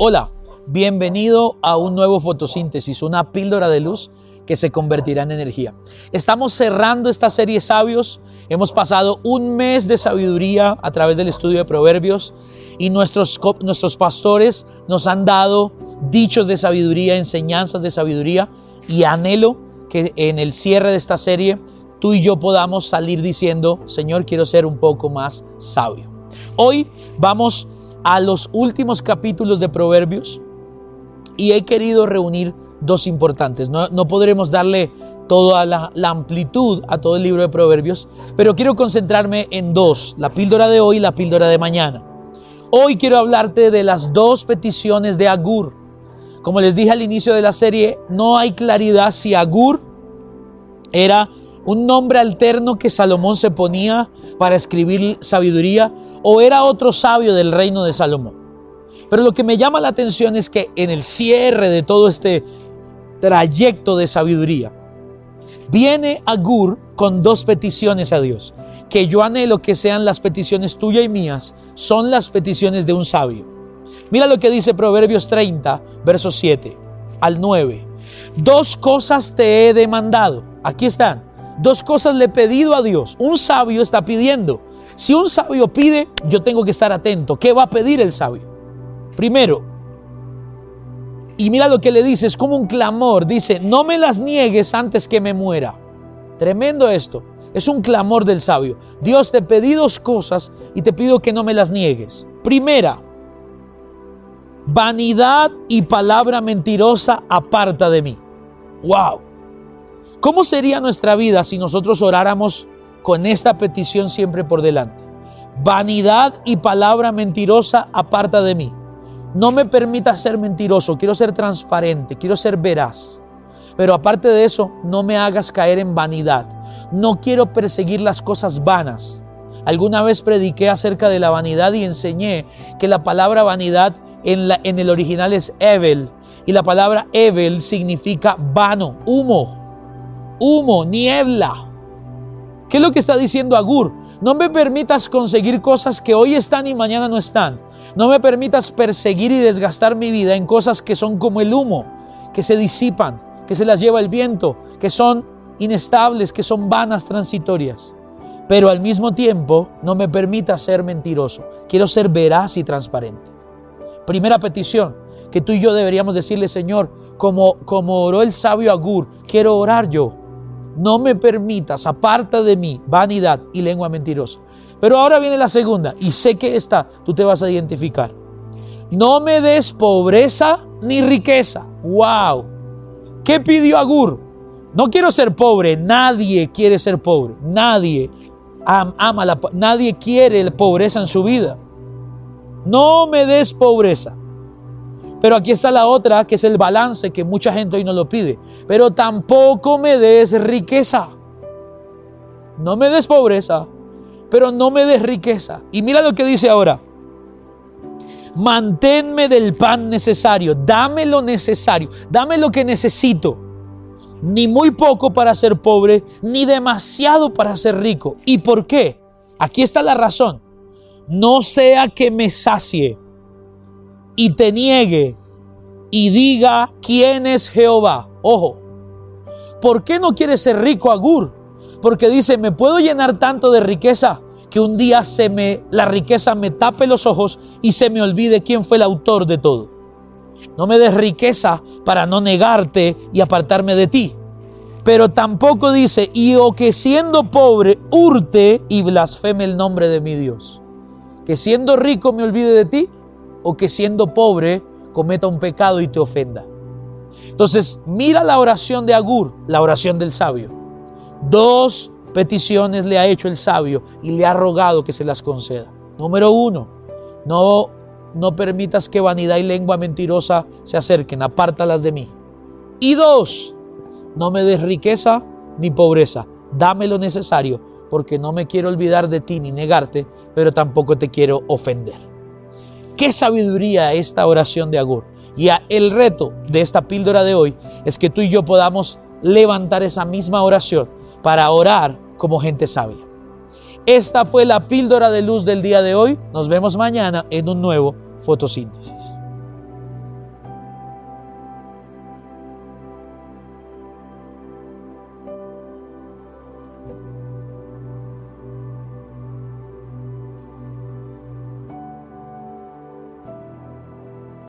Hola, bienvenido a un nuevo fotosíntesis, una píldora de luz que se convertirá en energía. Estamos cerrando esta serie sabios. Hemos pasado un mes de sabiduría a través del estudio de proverbios y nuestros, nuestros pastores nos han dado dichos de sabiduría, enseñanzas de sabiduría y anhelo que en el cierre de esta serie tú y yo podamos salir diciendo, Señor, quiero ser un poco más sabio. Hoy vamos a los últimos capítulos de Proverbios y he querido reunir dos importantes. No, podremos darle toda la, la, amplitud a todo el libro de Proverbios, pero quiero concentrarme en dos, la píldora de hoy y la píldora de mañana. Hoy quiero hablarte de las dos peticiones de Agur. Como les dije al inicio de la serie, no hay claridad si Agur era un nombre alterno que Salomón se ponía para escribir sabiduría o era otro sabio del reino de Salomón. Pero lo que me llama la atención es que en el cierre de todo este trayecto de sabiduría, viene Agur con dos peticiones a Dios, que yo anhelo que sean las peticiones tuyas y mías, son las peticiones de un sabio. Mira lo que dice Proverbios 30, versos 7 al 9. Dos cosas te he demandado. Aquí están. Dos cosas le he pedido a Dios. Un sabio está pidiendo. Si un sabio pide, yo tengo que estar atento. ¿Qué va a pedir el sabio? Primero, y mira lo que le dice, es como un clamor. Dice, no me las niegues antes que me muera. Tremendo esto. Es un clamor del sabio. Dios te pedí dos cosas y te pido que no me las niegues. Primera, vanidad y palabra mentirosa aparta de mí. Wow. ¿Cómo sería nuestra vida si nosotros oráramos con esta petición siempre por delante. Vanidad y palabra mentirosa aparta de mí. No me permita ser mentiroso, quiero ser transparente, quiero ser veraz. Pero aparte de eso, no me hagas caer en vanidad. No quiero perseguir las cosas vanas. Alguna vez prediqué acerca de la vanidad y enseñé que la palabra vanidad en, la, en el original es Evel. Y la palabra Evel significa vano, humo, humo, niebla. ¿Qué es lo que está diciendo Agur? No me permitas conseguir cosas que hoy están y mañana no están. No me permitas perseguir y desgastar mi vida en cosas que son como el humo, que se disipan, que se las lleva el viento, que son inestables, que son vanas transitorias. Pero al mismo tiempo no me permitas ser mentiroso. Quiero ser veraz y transparente. Primera petición que tú y yo deberíamos decirle, Señor, como, como oró el sabio Agur, quiero orar yo no me permitas, aparta de mí vanidad y lengua mentirosa. Pero ahora viene la segunda, y sé que esta tú te vas a identificar. No me des pobreza ni riqueza. ¡Wow! ¿Qué pidió Agur? No quiero ser pobre, nadie quiere ser pobre, nadie ama la, nadie quiere pobreza en su vida. No me des pobreza. Pero aquí está la otra, que es el balance que mucha gente hoy no lo pide. Pero tampoco me des riqueza. No me des pobreza, pero no me des riqueza. Y mira lo que dice ahora. Manténme del pan necesario, dame lo necesario, dame lo que necesito. Ni muy poco para ser pobre, ni demasiado para ser rico. ¿Y por qué? Aquí está la razón. No sea que me sacie y te niegue y diga quién es Jehová. Ojo, ¿por qué no quiere ser rico Agur? Porque dice, me puedo llenar tanto de riqueza que un día se me, la riqueza me tape los ojos y se me olvide quién fue el autor de todo. No me des riqueza para no negarte y apartarme de ti. Pero tampoco dice, y o que siendo pobre hurte y blasfeme el nombre de mi Dios. Que siendo rico me olvide de ti o que siendo pobre cometa un pecado y te ofenda. Entonces, mira la oración de Agur, la oración del sabio. Dos peticiones le ha hecho el sabio y le ha rogado que se las conceda. Número uno, no, no permitas que vanidad y lengua mentirosa se acerquen, apártalas de mí. Y dos, no me des riqueza ni pobreza, dame lo necesario, porque no me quiero olvidar de ti ni negarte, pero tampoco te quiero ofender. Qué sabiduría esta oración de Agur. Y el reto de esta píldora de hoy es que tú y yo podamos levantar esa misma oración para orar como gente sabia. Esta fue la píldora de luz del día de hoy. Nos vemos mañana en un nuevo fotosíntesis.